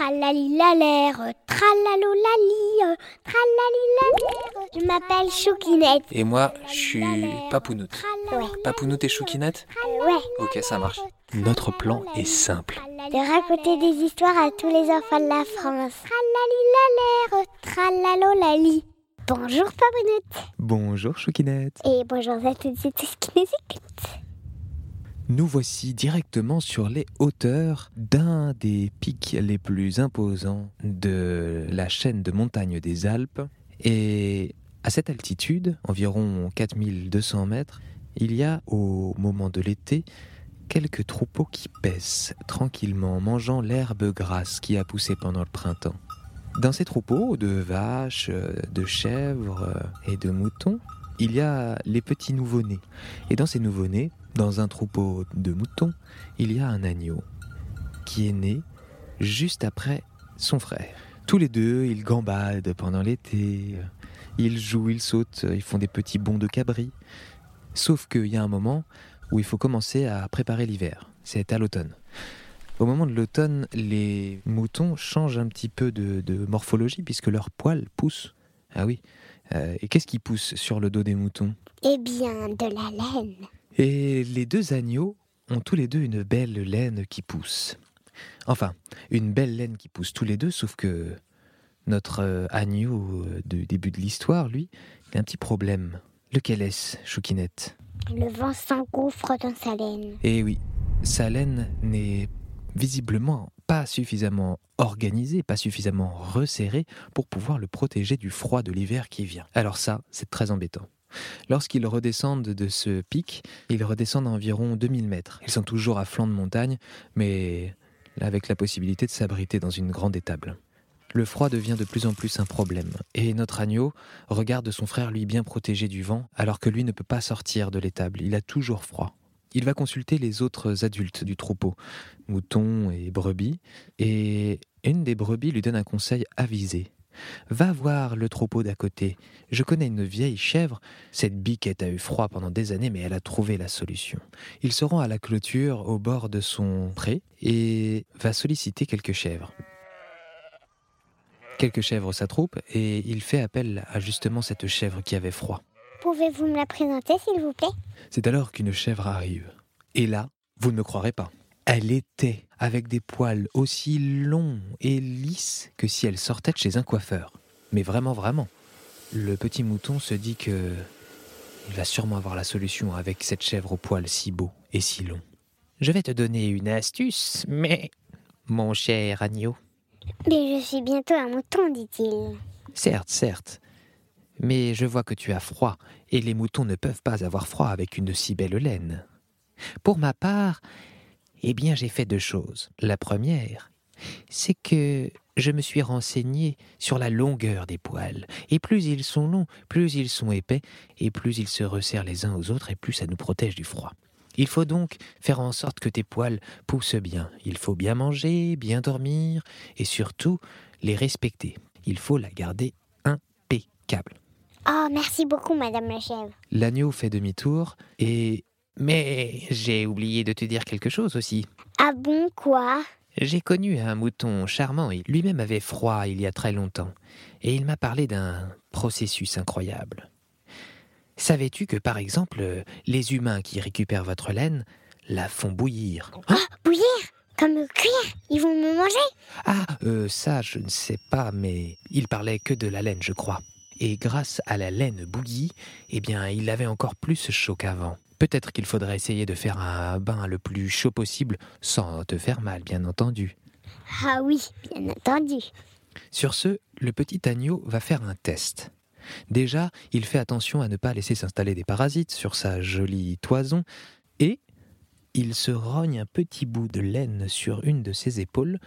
Tralalilalère, tralalolali, tralalilalère. Je m'appelle Choukinette. Et moi, je suis Papounoute. Ouais. Papounoute et Choukinette? Ouais. Ok, ça marche. Notre plan est simple. De raconter des histoires à tous les enfants de la France. Tralalilalère, tralalolali. Bonjour Papounoute. Bonjour Choukinette. Et bonjour à toutes et tous qui nous écoutent. Nous voici directement sur les hauteurs d'un des pics les plus imposants de la chaîne de montagnes des Alpes. Et à cette altitude, environ 4200 mètres, il y a au moment de l'été quelques troupeaux qui paissent tranquillement, mangeant l'herbe grasse qui a poussé pendant le printemps. Dans ces troupeaux de vaches, de chèvres et de moutons, il y a les petits nouveau-nés. Et dans ces nouveau-nés, dans un troupeau de moutons, il y a un agneau qui est né juste après son frère. Tous les deux, ils gambadent pendant l'été, ils jouent, ils sautent, ils font des petits bonds de cabri. Sauf qu'il y a un moment où il faut commencer à préparer l'hiver. C'est à l'automne. Au moment de l'automne, les moutons changent un petit peu de, morphologie puisque leurs poils poussent. Ah oui. Euh, et qu'est-ce qui pousse sur le dos des moutons? Eh bien, de la laine. Et les deux agneaux ont tous les deux une belle laine qui pousse. Enfin, une belle laine qui pousse tous les deux, sauf que notre euh, agneau euh, du début de l'histoire, lui, il a un petit problème. Lequel est-ce, Choukinette? Le vent s'engouffre dans sa laine. Eh oui, sa laine n'est visiblement pas suffisamment organisée, pas suffisamment resserrée pour pouvoir le protéger du froid de l'hiver qui vient. Alors ça, c'est très embêtant. Lorsqu'ils redescendent de ce pic, ils redescendent à environ 2000 mètres. Ils sont toujours à flanc de montagne, mais avec la possibilité de s'abriter dans une grande étable. Le froid devient de plus en plus un problème, et notre agneau regarde son frère lui bien protégé du vent, alors que lui ne peut pas sortir de l'étable, il a toujours froid. Il va consulter les autres adultes du troupeau, moutons et brebis, et une des brebis lui donne un conseil avisé. Va voir le troupeau d'à côté. Je connais une vieille chèvre. Cette biquette a eu froid pendant des années, mais elle a trouvé la solution. Il se rend à la clôture au bord de son pré et va solliciter quelques chèvres. Quelques chèvres s'attroupent et il fait appel à justement cette chèvre qui avait froid. Pouvez-vous me la présenter, s'il vous plaît? C'est alors qu'une chèvre arrive. Et là, vous ne me croirez pas. Elle était avec des poils aussi longs et lisses que si elle sortait de chez un coiffeur. Mais vraiment, vraiment. Le petit mouton se dit que il va sûrement avoir la solution avec cette chèvre aux poils si beaux et si longs. Je vais te donner une astuce, mais mon cher agneau. Mais je suis bientôt un mouton, dit-il. Certes, certes. Mais je vois que tu as froid, et les moutons ne peuvent pas avoir froid avec une si belle laine. Pour ma part, eh bien j'ai fait deux choses. La première, c'est que je me suis renseigné sur la longueur des poils. Et plus ils sont longs, plus ils sont épais, et plus ils se resserrent les uns aux autres, et plus ça nous protège du froid. Il faut donc faire en sorte que tes poils poussent bien. Il faut bien manger, bien dormir, et surtout les respecter. Il faut la garder impeccable. Oh, merci beaucoup, Madame la chèvre. L'agneau fait demi-tour et... Mais j'ai oublié de te dire quelque chose aussi. Ah bon, quoi? J'ai connu un mouton charmant, lui-même avait froid il y a très longtemps, et il m'a parlé d'un processus incroyable. Savais-tu que par exemple, les humains qui récupèrent votre laine la font bouillir? Ah, bouillir? Comme cuire? Ils vont me manger? Ah, euh, ça je ne sais pas, mais il parlait que de la laine, je crois. Et grâce à la laine bouillie, eh bien, il avait encore plus chaud qu'avant. Peut-être qu'il faudrait essayer de faire un bain le plus chaud possible, sans te faire mal, bien entendu. Ah oui, bien entendu. Sur ce, le petit agneau va faire un test. Déjà, il fait attention à ne pas laisser s'installer des parasites sur sa jolie toison, et il se rogne un petit bout de laine sur une de ses épaules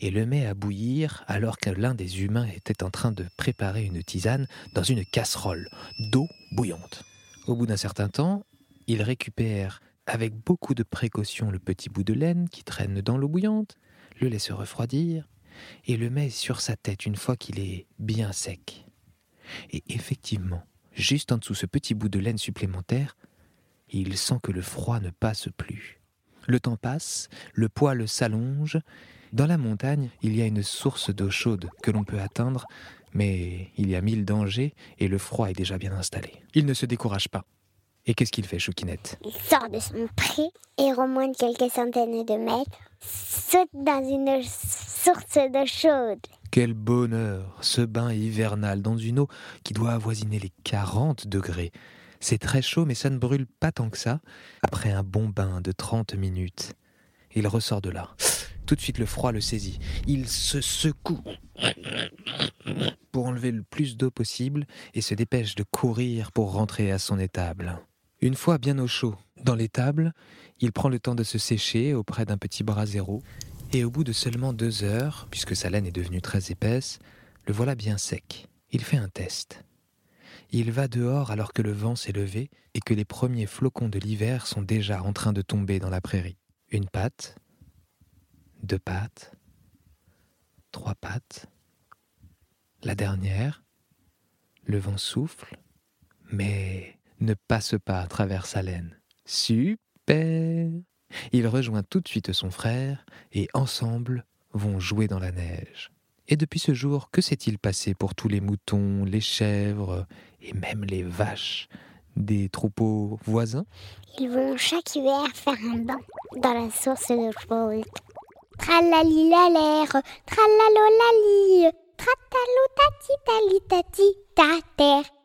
et le met à bouillir alors que l'un des humains était en train de préparer une tisane dans une casserole d'eau bouillante. Au bout d'un certain temps, il récupère avec beaucoup de précaution le petit bout de laine qui traîne dans l'eau bouillante, le laisse refroidir et le met sur sa tête une fois qu'il est bien sec. Et effectivement, juste en dessous ce petit bout de laine supplémentaire, il sent que le froid ne passe plus. Le temps passe, le poil s'allonge, Dans la montagne, il y a une source d'eau chaude que l'on peut atteindre, mais il y a mille dangers et le froid est déjà bien installé. Il ne se décourage pas. Et qu'est-ce qu'il fait, Choukinette Il sort de son pré et remonte quelques centaines de mètres, saute dans une source d'eau chaude. Quel bonheur, ce bain hivernal dans une eau qui doit avoisiner les 40 degrés. C'est très chaud, mais ça ne brûle pas tant que ça. Après un bon bain de 30 minutes, il ressort de là. Tout de suite, le froid le saisit. Il se secoue pour enlever le plus d'eau possible et se dépêche de courir pour rentrer à son étable. Une fois bien au chaud dans l'étable, il prend le temps de se sécher auprès d'un petit brasero et au bout de seulement deux heures, puisque sa laine est devenue très épaisse, le voilà bien sec. Il fait un test. Il va dehors alors que le vent s'est levé et que les premiers flocons de l'hiver sont déjà en train de tomber dans la prairie. Une patte, deux pattes, trois pattes. La dernière, le vent souffle, mais ne passe pas à travers sa laine. Super Il rejoint tout de suite son frère et ensemble vont jouer dans la neige. Et depuis ce jour, que s'est-il passé pour tous les moutons, les chèvres et même les vaches des troupeaux voisins? Ils vont chaque hiver faire un bain dans la source de tali tati ta terre.